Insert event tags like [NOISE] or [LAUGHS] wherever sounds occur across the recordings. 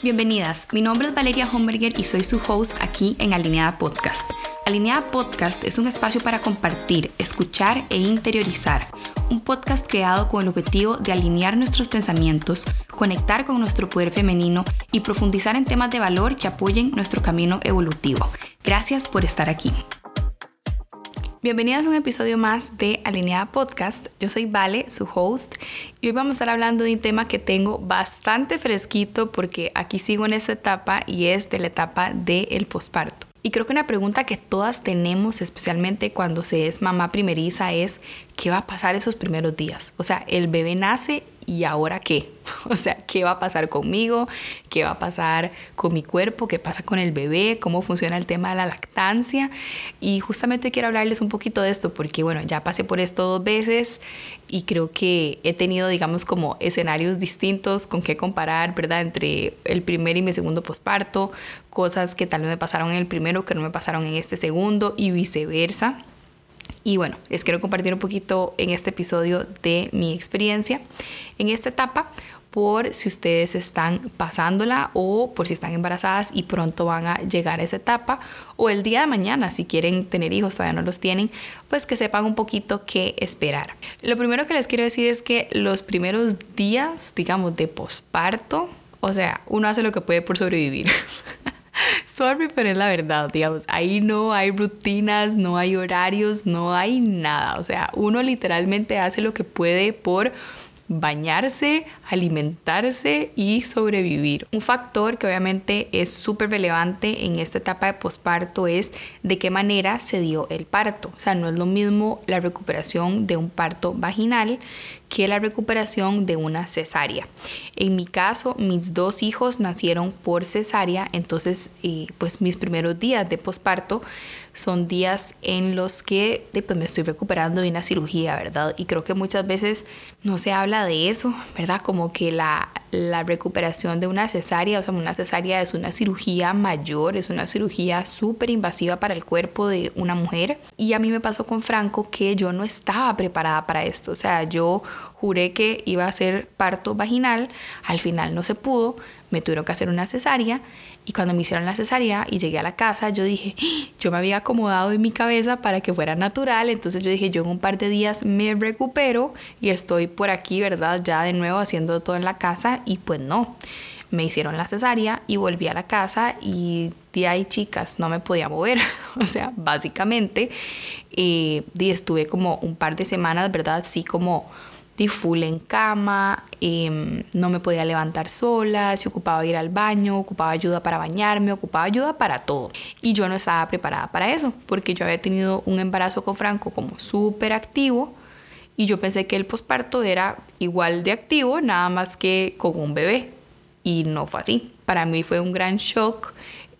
Bienvenidas, mi nombre es Valeria Homberger y soy su host aquí en Alineada Podcast. Alineada Podcast es un espacio para compartir, escuchar e interiorizar. Un podcast creado con el objetivo de alinear nuestros pensamientos, conectar con nuestro poder femenino y profundizar en temas de valor que apoyen nuestro camino evolutivo. Gracias por estar aquí. Bienvenidas a un episodio más de Alineada Podcast. Yo soy Vale, su host, y hoy vamos a estar hablando de un tema que tengo bastante fresquito porque aquí sigo en esta etapa y es de la etapa del posparto. Y creo que una pregunta que todas tenemos, especialmente cuando se es mamá primeriza, es ¿qué va a pasar esos primeros días? O sea, el bebé nace ¿y ahora qué? [LAUGHS] O sea, ¿qué va a pasar conmigo? ¿Qué va a pasar con mi cuerpo? ¿Qué pasa con el bebé? ¿Cómo funciona el tema de la lactancia? Y justamente hoy quiero hablarles un poquito de esto porque, bueno, ya pasé por esto dos veces y creo que he tenido, digamos, como escenarios distintos con qué comparar, ¿verdad? Entre el primer y mi segundo posparto, cosas que tal vez me pasaron en el primero que no me pasaron en este segundo y viceversa. Y bueno, les quiero compartir un poquito en este episodio de mi experiencia en esta etapa por si ustedes están pasándola o por si están embarazadas y pronto van a llegar a esa etapa o el día de mañana si quieren tener hijos todavía no los tienen pues que sepan un poquito qué esperar. Lo primero que les quiero decir es que los primeros días digamos de posparto o sea uno hace lo que puede por sobrevivir [LAUGHS] Sorry, pero es la verdad, digamos, ahí no hay rutinas, no hay horarios, no hay nada. O sea, uno literalmente hace lo que puede por bañarse, alimentarse y sobrevivir. Un factor que obviamente es súper relevante en esta etapa de posparto es de qué manera se dio el parto. O sea, no es lo mismo la recuperación de un parto vaginal que la recuperación de una cesárea. En mi caso, mis dos hijos nacieron por cesárea, entonces eh, pues mis primeros días de posparto son días en los que pues, me estoy recuperando de una cirugía, ¿verdad? Y creo que muchas veces no se habla de eso, ¿verdad? Como que la, la recuperación de una cesárea, o sea, una cesárea es una cirugía mayor, es una cirugía súper invasiva para el cuerpo de una mujer. Y a mí me pasó con Franco que yo no estaba preparada para esto, o sea, yo juré que iba a ser parto vaginal, al final no se pudo, me tuvieron que hacer una cesárea y cuando me hicieron la cesárea y llegué a la casa, yo dije, ¡Ah! yo me había acomodado en mi cabeza para que fuera natural, entonces yo dije, yo en un par de días me recupero y estoy por aquí, ¿verdad? Ya de nuevo haciendo todo en la casa y pues no. Me hicieron la cesárea y volví a la casa y de ahí, chicas, no me podía mover. [LAUGHS] o sea, básicamente, eh, estuve como un par de semanas, ¿verdad? Sí, como full en cama, em, no me podía levantar sola, se ocupaba ir al baño, ocupaba ayuda para bañarme, ocupaba ayuda para todo. Y yo no estaba preparada para eso, porque yo había tenido un embarazo con Franco como súper activo y yo pensé que el posparto era igual de activo, nada más que con un bebé. Y no fue así. Para mí fue un gran shock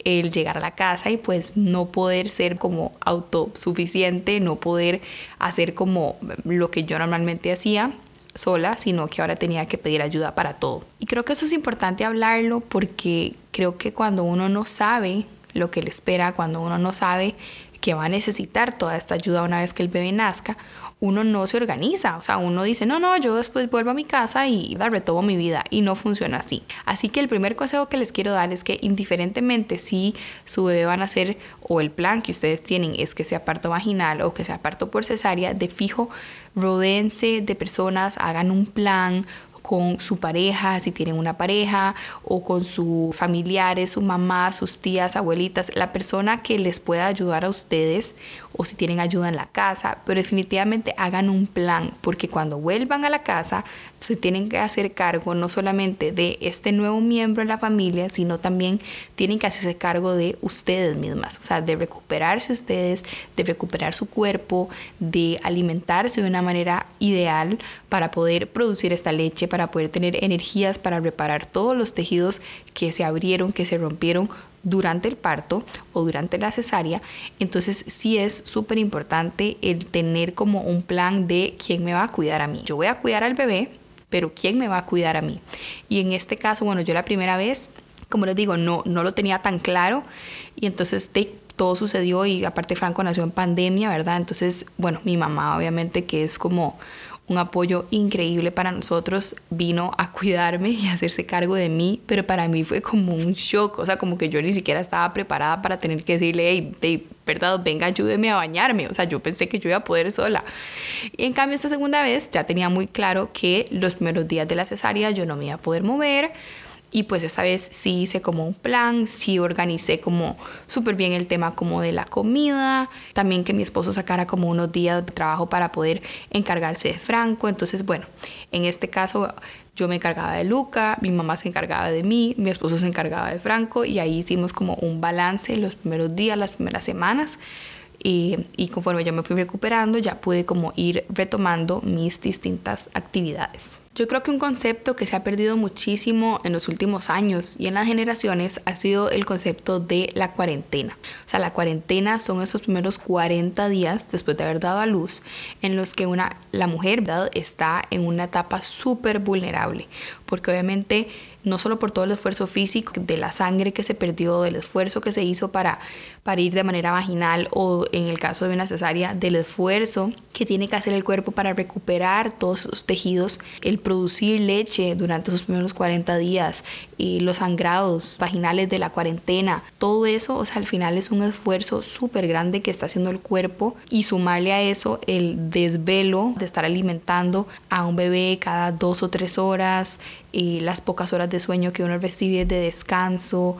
el llegar a la casa y pues no poder ser como autosuficiente, no poder hacer como lo que yo normalmente hacía sola, sino que ahora tenía que pedir ayuda para todo. Y creo que eso es importante hablarlo porque creo que cuando uno no sabe lo que le espera, cuando uno no sabe que va a necesitar toda esta ayuda una vez que el bebé nazca, uno no se organiza, o sea, uno dice, no, no, yo después vuelvo a mi casa y retomo mi vida y no funciona así. Así que el primer consejo que les quiero dar es que indiferentemente si su bebé van a hacer o el plan que ustedes tienen es que sea parto vaginal o que sea parto por cesárea, de fijo, rodéense de personas, hagan un plan, con su pareja, si tienen una pareja, o con sus familiares, su mamá, sus tías, abuelitas, la persona que les pueda ayudar a ustedes, o si tienen ayuda en la casa, pero definitivamente hagan un plan, porque cuando vuelvan a la casa, se tienen que hacer cargo no solamente de este nuevo miembro de la familia, sino también tienen que hacerse cargo de ustedes mismas, o sea, de recuperarse ustedes, de recuperar su cuerpo, de alimentarse de una manera ideal para poder producir esta leche, para poder tener energías para reparar todos los tejidos que se abrieron, que se rompieron durante el parto o durante la cesárea. Entonces sí es súper importante el tener como un plan de quién me va a cuidar a mí. Yo voy a cuidar al bebé, pero quién me va a cuidar a mí. Y en este caso, bueno, yo la primera vez, como les digo, no, no lo tenía tan claro y entonces todo sucedió y aparte Franco nació en pandemia, ¿verdad? Entonces, bueno, mi mamá obviamente que es como un apoyo increíble para nosotros, vino a cuidarme y a hacerse cargo de mí, pero para mí fue como un shock, o sea, como que yo ni siquiera estaba preparada para tener que decirle, hey, de verdad, venga, ayúdeme a bañarme, o sea, yo pensé que yo iba a poder sola. Y en cambio, esta segunda vez ya tenía muy claro que los primeros días de la cesárea yo no me iba a poder mover, y pues esta vez sí hice como un plan, sí organicé como súper bien el tema como de la comida, también que mi esposo sacara como unos días de trabajo para poder encargarse de Franco. Entonces, bueno, en este caso yo me encargaba de Luca, mi mamá se encargaba de mí, mi esposo se encargaba de Franco y ahí hicimos como un balance los primeros días, las primeras semanas. Y, y, conforme yo me fui recuperando ya pude como ir retomando mis distintas actividades. Yo creo que un concepto que se ha perdido muchísimo en los últimos años y en las generaciones ha sido el concepto de la cuarentena. O sea, la cuarentena son esos primeros 40 días después de haber dado a luz en los que una, la mujer está en una etapa súper vulnerable, porque obviamente no solo por todo el esfuerzo físico, de la sangre que se perdió, del esfuerzo que se hizo para parir de manera vaginal o en el caso de una cesárea, del esfuerzo que tiene que hacer el cuerpo para recuperar todos esos tejidos, el producir leche durante sus primeros 40 días y los sangrados vaginales de la cuarentena, todo eso, o sea, al final es un esfuerzo súper grande que está haciendo el cuerpo y sumarle a eso el desvelo de estar alimentando a un bebé cada dos o tres horas y las pocas horas de sueño que uno recibe de descanso,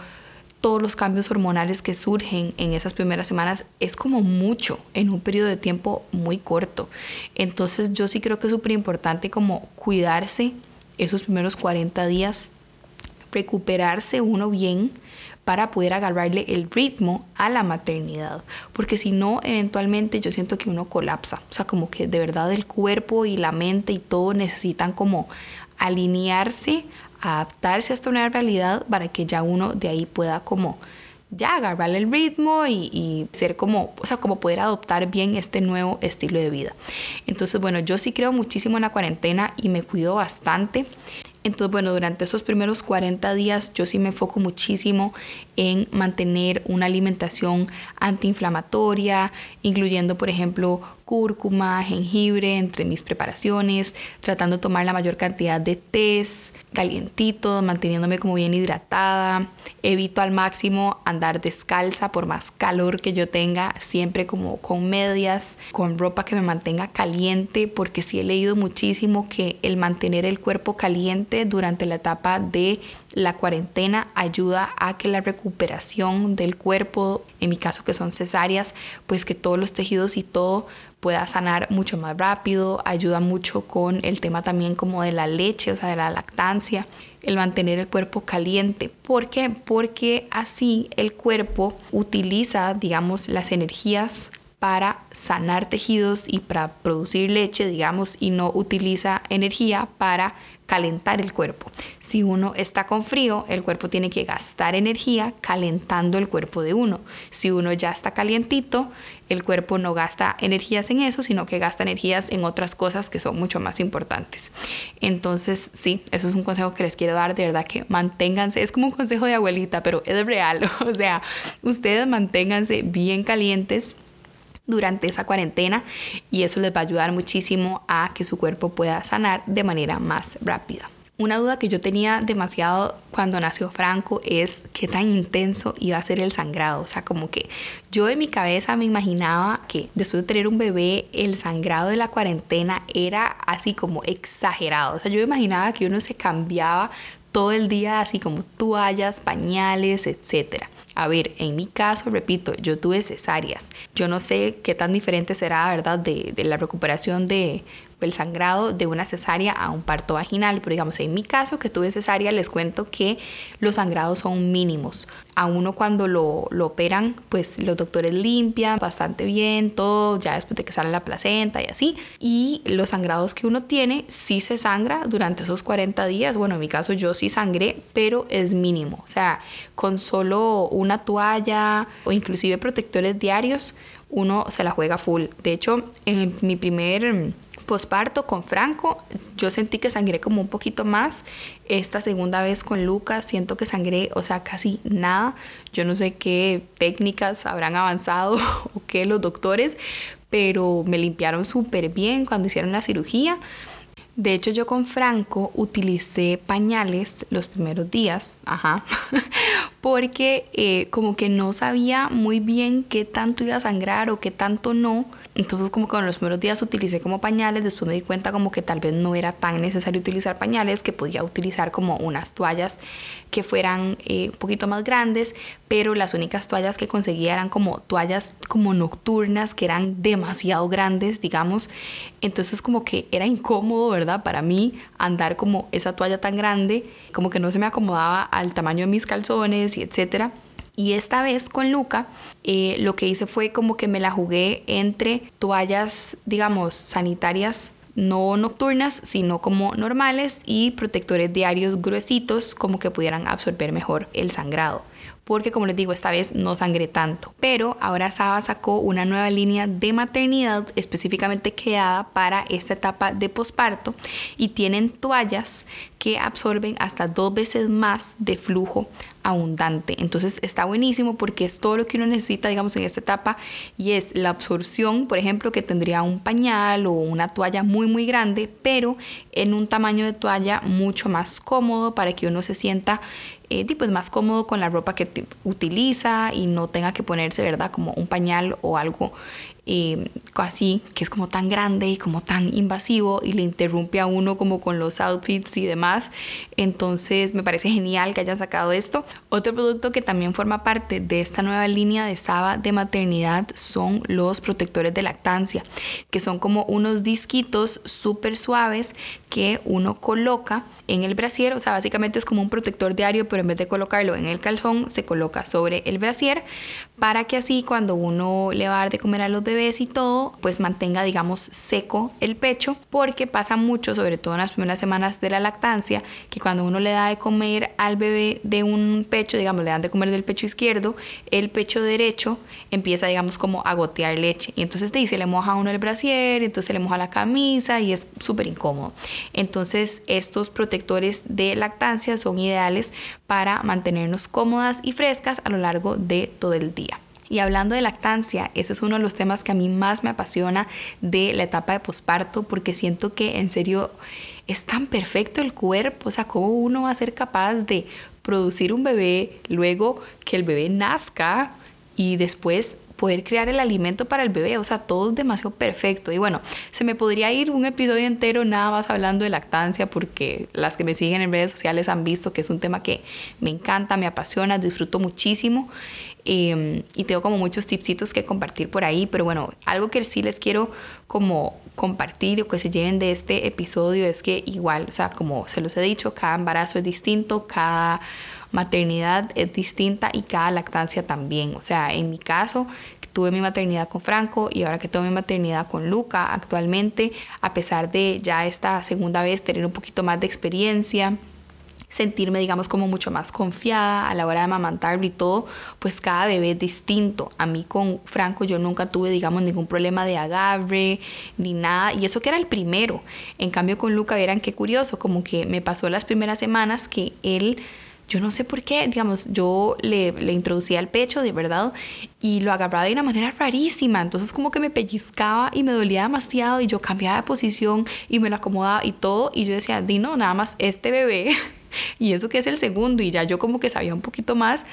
todos los cambios hormonales que surgen en esas primeras semanas es como mucho en un periodo de tiempo muy corto. Entonces yo sí creo que es súper importante como cuidarse esos primeros 40 días, recuperarse uno bien para poder agarrarle el ritmo a la maternidad. Porque si no, eventualmente yo siento que uno colapsa. O sea, como que de verdad el cuerpo y la mente y todo necesitan como alinearse adaptarse a esta nueva realidad para que ya uno de ahí pueda como ya agarrarle el ritmo y, y, ser como, o sea, como poder adoptar bien este nuevo estilo de vida. Entonces, bueno, yo sí creo muchísimo en la cuarentena y me cuido bastante. Entonces, bueno, durante esos primeros 40 días yo sí me enfoco muchísimo en mantener una alimentación antiinflamatoria, incluyendo, por ejemplo, cúrcuma, jengibre entre mis preparaciones, tratando de tomar la mayor cantidad de tés calientitos, manteniéndome como bien hidratada. Evito al máximo andar descalza por más calor que yo tenga, siempre como con medias, con ropa que me mantenga caliente, porque sí he leído muchísimo que el mantener el cuerpo caliente durante la etapa de la cuarentena ayuda a que la recuperación del cuerpo, en mi caso que son cesáreas, pues que todos los tejidos y todo pueda sanar mucho más rápido, ayuda mucho con el tema también como de la leche, o sea, de la lactancia, el mantener el cuerpo caliente. ¿Por qué? Porque así el cuerpo utiliza, digamos, las energías para sanar tejidos y para producir leche, digamos, y no utiliza energía para calentar el cuerpo. Si uno está con frío, el cuerpo tiene que gastar energía calentando el cuerpo de uno. Si uno ya está calientito, el cuerpo no gasta energías en eso, sino que gasta energías en otras cosas que son mucho más importantes. Entonces, sí, eso es un consejo que les quiero dar, de verdad que manténganse, es como un consejo de abuelita, pero es real, [LAUGHS] o sea, ustedes manténganse bien calientes durante esa cuarentena y eso les va a ayudar muchísimo a que su cuerpo pueda sanar de manera más rápida. Una duda que yo tenía demasiado cuando nació Franco es qué tan intenso iba a ser el sangrado. O sea, como que yo en mi cabeza me imaginaba que después de tener un bebé, el sangrado de la cuarentena era así como exagerado. O sea, yo imaginaba que uno se cambiaba todo el día así como toallas, pañales, etcétera. A ver, en mi caso, repito, yo tuve cesáreas. Yo no sé qué tan diferente será, ¿verdad?, de, de la recuperación de el sangrado de una cesárea a un parto vaginal. Pero digamos, en mi caso que tuve cesárea, les cuento que los sangrados son mínimos. A uno cuando lo, lo operan, pues los doctores limpian bastante bien todo, ya después de que sale la placenta y así. Y los sangrados que uno tiene, sí se sangra durante esos 40 días. Bueno, en mi caso yo sí sangré, pero es mínimo. O sea, con solo una toalla o inclusive protectores diarios, uno se la juega full. De hecho, en mi primer posparto con Franco, yo sentí que sangré como un poquito más. Esta segunda vez con Lucas, siento que sangré, o sea, casi nada. Yo no sé qué técnicas habrán avanzado [LAUGHS] o qué los doctores, pero me limpiaron súper bien cuando hicieron la cirugía De hecho, yo con Franco utilicé pañales los primeros días, ajá, [LAUGHS] porque eh, como que no sabía muy bien qué tanto iba a sangrar o qué tanto no. Entonces como que en los primeros días utilicé como pañales, después me di cuenta como que tal vez no era tan necesario utilizar pañales, que podía utilizar como unas toallas que fueran eh, un poquito más grandes, pero las únicas toallas que conseguía eran como toallas como nocturnas, que eran demasiado grandes, digamos. Entonces como que era incómodo, Para mí andar como esa toalla tan grande, como que no se me acomodaba al tamaño de mis calzones y etcétera. Y esta vez con Luca, eh, lo que hice fue como que me la jugué entre toallas, digamos, sanitarias no nocturnas, sino como normales y protectores diarios gruesitos como que pudieran absorber mejor el sangrado porque como les digo, esta vez no sangré tanto. Pero ahora Saba sacó una nueva línea de maternidad específicamente creada para esta etapa de posparto y tienen toallas que absorben hasta dos veces más de flujo abundante. Entonces está buenísimo porque es todo lo que uno necesita, digamos, en esta etapa y es la absorción, por ejemplo, que tendría un pañal o una toalla muy, muy grande, pero en un tamaño de toalla mucho más cómodo para que uno se sienta eh, pues más cómodo con la ropa que utiliza y no tenga que ponerse, ¿verdad? Como un pañal o algo eh, así, que es como tan grande y como tan invasivo y le interrumpe a uno como con los outfits y demás. Entonces me parece genial que hayan sacado esto. Otro producto que también forma parte de esta nueva línea de Saba de maternidad son los protectores de lactancia, que son como unos disquitos súper suaves que uno coloca en el brasier, o sea, básicamente es como un protector diario, pero en vez de colocarlo en el calzón, se coloca sobre el brasier para que así cuando uno le va a dar de comer a los bebés y todo, pues mantenga, digamos, seco el pecho, porque pasa mucho, sobre todo en las primeras semanas de la lactancia, que cuando uno le da de comer al bebé de un pecho, digamos, le dan de comer del pecho izquierdo, el pecho derecho empieza, digamos, como a gotear leche. Y entonces te dice, le moja uno el brasier, entonces le moja la camisa y es súper incómodo. Entonces, estos protectores de lactancia son ideales para mantenernos cómodas y frescas a lo largo de todo el día. Y hablando de lactancia, ese es uno de los temas que a mí más me apasiona de la etapa de posparto, porque siento que en serio es tan perfecto el cuerpo, o sea, cómo uno va a ser capaz de producir un bebé, luego que el bebé nazca y después poder crear el alimento para el bebé, o sea, todo es demasiado perfecto. Y bueno, se me podría ir un episodio entero nada más hablando de lactancia, porque las que me siguen en redes sociales han visto que es un tema que me encanta, me apasiona, disfruto muchísimo. Em, y tengo como muchos tipsitos que compartir por ahí, pero bueno, algo que sí les quiero como compartir o que se lleven de este episodio es que igual, o sea, como se los he dicho, cada embarazo es distinto, cada maternidad es distinta y cada lactancia también. O sea, en mi caso, tuve mi maternidad con Franco y ahora que tengo mi maternidad con Luca actualmente, a pesar de ya esta segunda vez tener un poquito más de experiencia, sentirme, digamos, como mucho más confiada a la hora de amamantarlo y todo, pues cada bebé es distinto. A mí con Franco yo nunca tuve, digamos, ningún problema de agarre ni nada, y eso que era el primero. En cambio con Luca, verán qué curioso, como que me pasó las primeras semanas que él yo no sé por qué, digamos, yo le, le introducía el pecho, de verdad, y lo agarraba de una manera rarísima, entonces como que me pellizcaba y me dolía demasiado y yo cambiaba de posición y me lo acomodaba y todo, y yo decía, di no, nada más este bebé, [LAUGHS] [LAUGHS] y eso que es el segundo, y ya yo como que sabía un poquito más,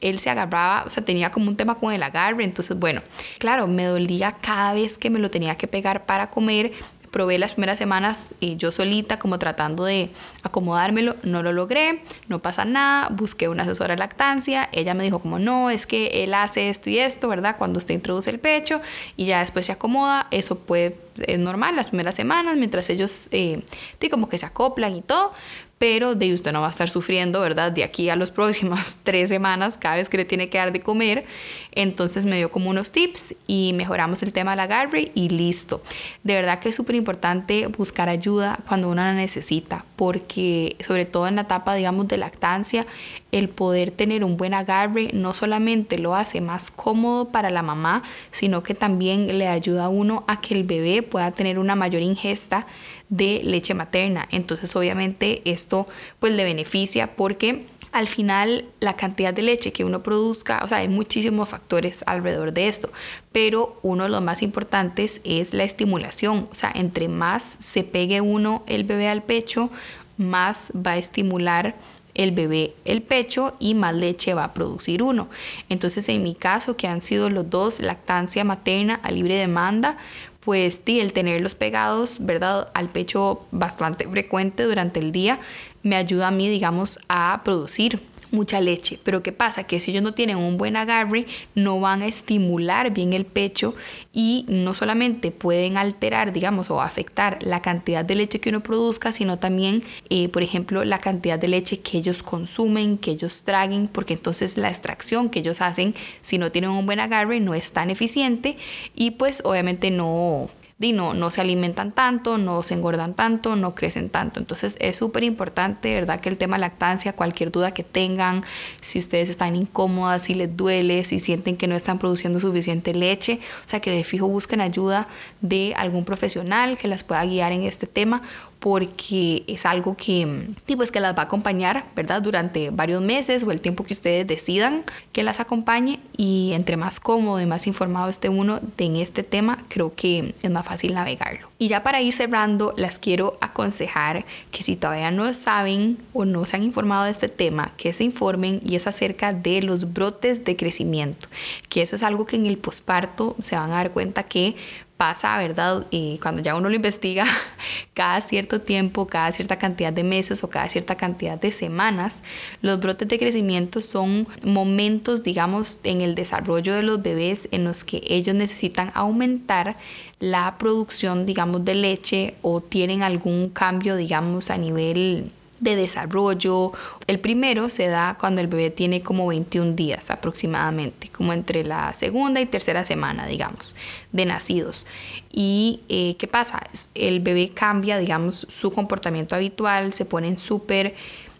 él se agarraba, o sea, tenía como un tema con el agarre, entonces bueno, claro, me dolía cada vez que me lo tenía que pegar para comer, probé las primeras semanas y yo solita como tratando de acomodármelo, no lo logré, no pasa nada, busqué una asesora de lactancia, ella me dijo como no, es que él hace esto y esto, ¿verdad? Cuando usted introduce el pecho y ya después se acomoda, eso puede, es normal las primeras semanas, mientras ellos eh, como que se acoplan y todo, pero de usted no va a estar sufriendo, ¿verdad? De aquí a las [LAUGHS] próximas tres semanas, cada vez que le tiene que dar de comer. Entonces me dio como unos tips y mejoramos el tema de la agarre y listo. De verdad que es súper importante buscar ayuda cuando uno la necesita, porque sobre todo en la etapa, digamos, de lactancia, el poder tener un buen agarre no solamente lo hace más cómodo para la mamá, sino que también le ayuda a uno a que el bebé pueda tener una mayor ingesta de leche materna. Entonces obviamente esto pues le beneficia porque Al final, la cantidad de leche que uno produzca, o sea, hay muchísimos factores alrededor de esto, pero uno de los más importantes es la estimulación. O sea, entre más se pegue uno el bebé al pecho, más va a estimular el bebé el pecho y más leche va a producir uno. Entonces en mi caso, que han sido los dos, lactancia materna a libre demanda, pues sí, el tenerlos pegados, ¿verdad? Al pecho bastante frecuente durante el día me ayuda a mí, digamos, a producir mucha leche. Pero ¿qué pasa? Que si ellos no tienen un buen agarre, no van a estimular bien el pecho y no solamente pueden alterar, digamos, o afectar la cantidad de leche que uno produzca, sino también, eh, por ejemplo, la cantidad de leche que ellos consumen, que ellos traguen, porque entonces la extracción que ellos hacen, si no tienen un buen agarre, no es tan eficiente y pues obviamente no no, no se alimentan tanto, no se engordan tanto, no crecen tanto. Entonces es súper importante, ¿verdad? Que el tema lactancia, cualquier duda que tengan, si ustedes están incómodas, si les duele, si sienten que no están produciendo suficiente leche, o sea, que de fijo busquen ayuda de algún profesional que las pueda guiar en este tema porque es algo que, pues, que las va a acompañar, ¿verdad? Durante varios meses o el tiempo que ustedes decidan que las acompañe y entre más cómodo y más informado esté uno en este tema, creo que es más fácil navegarlo. Y ya para ir cerrando, las quiero aconsejar que si todavía no saben o no se han informado de este tema, que se informen y es acerca de los brotes de crecimiento, que eso es algo que en el posparto se van a dar cuenta que pasa, ¿verdad? Y cuando ya uno lo investiga, [LAUGHS] cada cierto tiempo, cada cierta cantidad de meses o cada cierta cantidad de semanas, los brotes de crecimiento son momentos, digamos, en el desarrollo de los bebés en los que ellos necesitan aumentar la producción, digamos, de leche o tienen algún cambio, digamos, a nivel de desarrollo. El primero se da cuando el bebé tiene como 21 días aproximadamente, como entre la segunda y tercera semana, digamos, de nacidos. ¿Y eh, qué pasa? El bebé cambia, digamos, su comportamiento habitual, se ponen súper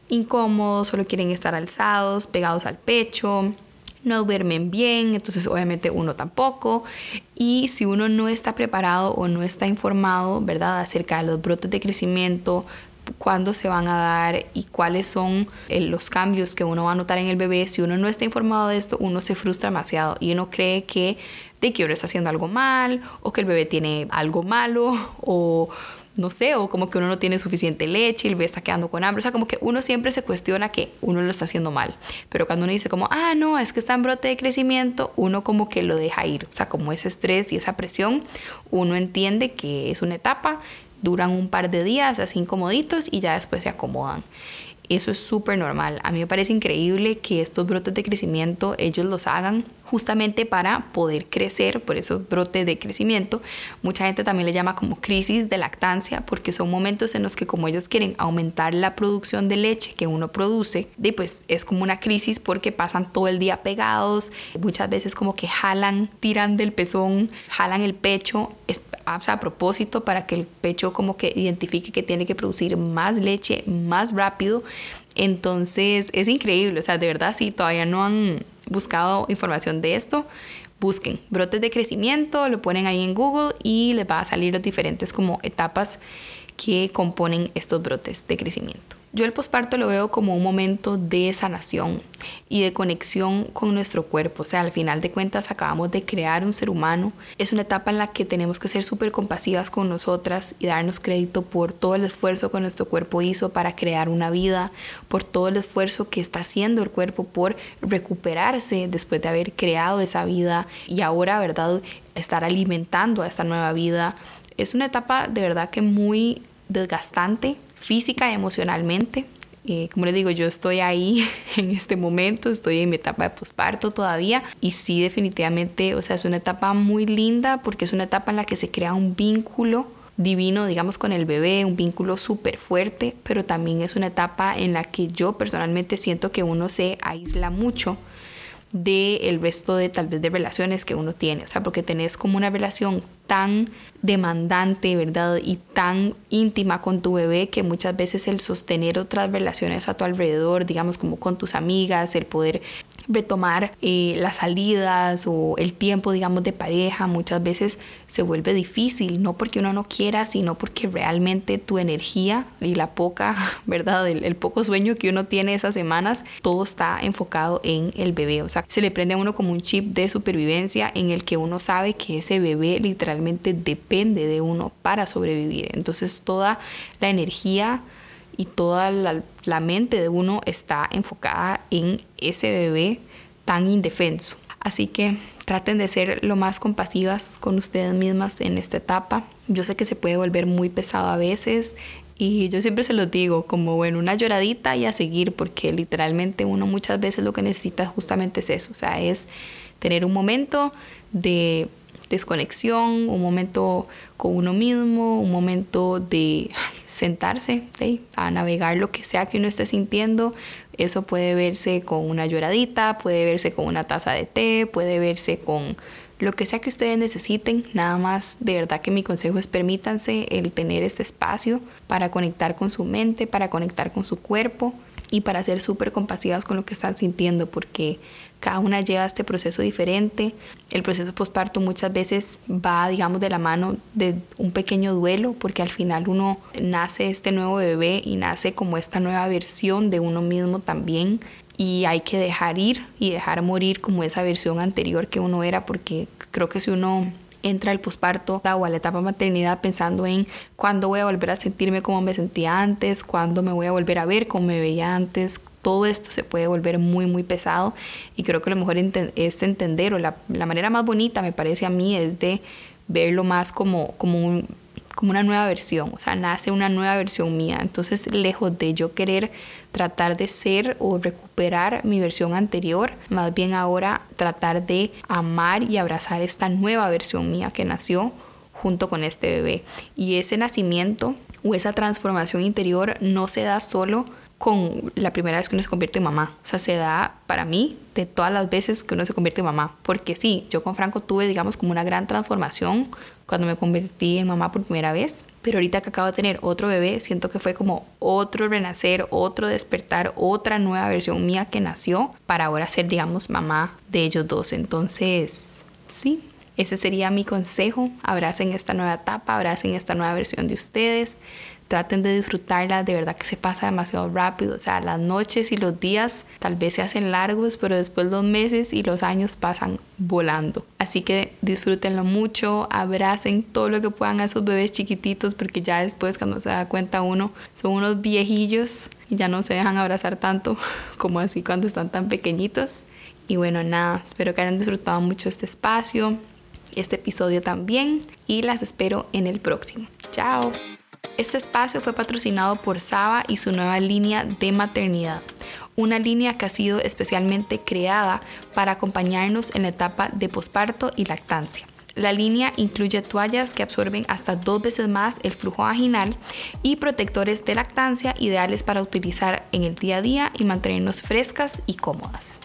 incómodos, solo quieren estar alzados, pegados al pecho, no duermen bien, entonces obviamente uno tampoco. Y si uno no está preparado o no está informado, ¿verdad?, acerca de los brotes de crecimiento, cuándo se van a dar y cuáles son eh, los cambios que uno va a notar en el bebé. Si uno no está informado de esto, uno se frustra demasiado y uno cree que de que uno está haciendo algo mal o que el bebé tiene algo malo [LAUGHS] o no sé, o como que uno no tiene suficiente leche y el bebé está quedando con hambre. O sea, como que uno siempre se cuestiona que uno lo está haciendo mal. Pero cuando uno dice como, ah, no, es que está en brote de crecimiento, uno como que lo deja ir. O sea, como ese estrés y esa presión, uno entiende que es una etapa duran un par de días así incomoditos y ya después se acomodan. Eso es súper normal. A mí me parece increíble que estos brotes de crecimiento ellos los hagan justamente para poder crecer, por eso brote de crecimiento. Mucha gente también le llama como crisis de lactancia porque son momentos en los que como ellos quieren aumentar la producción de leche que uno produce, de pues es como una crisis porque pasan todo el día pegados, muchas veces como que jalan, tiran del pezón, jalan el pecho, a propósito para que el pecho como que identifique que tiene que producir más leche más rápido. Entonces es increíble, o sea, de verdad si todavía no han buscado información de esto, busquen brotes de crecimiento, lo ponen ahí en Google y les va a salir las diferentes como etapas que componen estos brotes de crecimiento. Yo el posparto lo veo como un momento de sanación y de conexión con nuestro cuerpo. O sea, al final de cuentas acabamos de crear un ser humano. Es una etapa en la que tenemos que ser súper compasivas con nosotras y darnos crédito por todo el esfuerzo que nuestro cuerpo hizo para crear una vida, por todo el esfuerzo que está haciendo el cuerpo por recuperarse después de haber creado esa vida y ahora, ¿verdad?, estar alimentando a esta nueva vida. Es una etapa de verdad que muy desgastante física y emocionalmente. Eh, como les digo, yo estoy ahí [LAUGHS] en este momento, estoy en mi etapa de posparto todavía y sí definitivamente, o sea, es una etapa muy linda porque es una etapa en la que se crea un vínculo divino, digamos, con el bebé, un vínculo súper fuerte, pero también es una etapa en la que yo personalmente siento que uno se aísla mucho del el resto de tal vez de relaciones que uno tiene, o sea, porque tenés como una relación tan demandante, ¿verdad? Y tan íntima con tu bebé que muchas veces el sostener otras relaciones a tu alrededor, digamos como con tus amigas, el poder retomar eh, las salidas o el tiempo, digamos, de pareja, muchas veces se vuelve difícil, no porque uno no quiera, sino porque realmente tu energía y la poca, [LAUGHS] ¿verdad? El, el, poco sueño que uno tiene esas semanas, todo está enfocado en el bebé. O sea, se le prende a uno como un chip de supervivencia en el que uno sabe que ese bebé literalmente depende de uno para sobrevivir. Entonces toda la energía y toda la, mente de uno está enfocada en ese bebé tan indefenso. Así que traten de ser lo más compasivas con ustedes mismas en esta etapa. Yo sé que se puede volver muy pesado a veces y yo siempre se los digo, como bueno, una lloradita y a seguir, porque literalmente uno muchas veces lo que necesita justamente es eso, o sea, es tener un momento de desconexión, un momento con uno mismo, un momento de sentarse a navegar lo que sea que uno esté sintiendo. Eso puede verse con una lloradita, puede verse con una taza de té, puede verse con lo que sea que ustedes necesiten. Nada más, de verdad que mi consejo es permítanse el tener este espacio para conectar con su mente, para conectar con su cuerpo y para ser súper compasivas con lo que están sintiendo, porque cada una lleva este proceso diferente. El proceso postparto muchas veces va, digamos, de la mano de un pequeño duelo, porque al final uno nace este nuevo bebé y nace como esta nueva versión de uno mismo también. Y hay que dejar ir y dejar morir como esa versión anterior que uno era, porque creo que si uno entra el posparto o a la etapa maternidad pensando en cuándo voy a volver a sentirme como me sentía antes, cuándo me voy a volver a ver como me veía antes. Todo esto se puede volver muy, muy pesado y creo que lo mejor es entender o la, la manera más bonita me parece a mí es de verlo más como, como como una nueva versión, o sea, nace una nueva versión mía. Entonces, lejos de yo querer tratar de ser o recuperar mi versión anterior, más bien ahora tratar de amar y abrazar esta nueva versión mía que nació junto con este bebé. Y ese nacimiento o esa transformación interior no se da solo con la primera vez que uno se convierte en mamá. O sea, se da para mí de todas las veces que uno se convierte en mamá. Porque sí, yo con Franco tuve, digamos, como una gran transformación cuando me convertí en mamá por primera vez. Pero ahorita que acabo de tener otro bebé, siento que fue como otro renacer, otro despertar, otra nueva versión mía que nació para ahora ser, digamos, mamá de ellos dos. Entonces, sí, ese sería mi consejo. Abracen esta nueva etapa, abracen esta nueva versión de ustedes traten de disfrutarla, de verdad que se pasa demasiado rápido, o sea, las noches y los días tal vez se hacen largos, pero después los meses y los años pasan volando. Así que disfrútenlo mucho, abracen todo lo que puedan a esos bebés chiquititos, porque ya después cuando se da cuenta uno, son unos viejillos y ya no se dejan abrazar tanto [LAUGHS] como así cuando están tan pequeñitos. Y bueno, nada, espero que hayan disfrutado mucho este espacio, este episodio también, y las espero en el próximo. Chao. Este espacio fue patrocinado por Saba y su nueva línea de maternidad, una línea que ha sido especialmente creada para acompañarnos en la etapa de posparto y lactancia. La línea incluye toallas que absorben hasta dos veces más el flujo vaginal y protectores de lactancia ideales para utilizar en el día a día y mantenernos frescas y cómodas.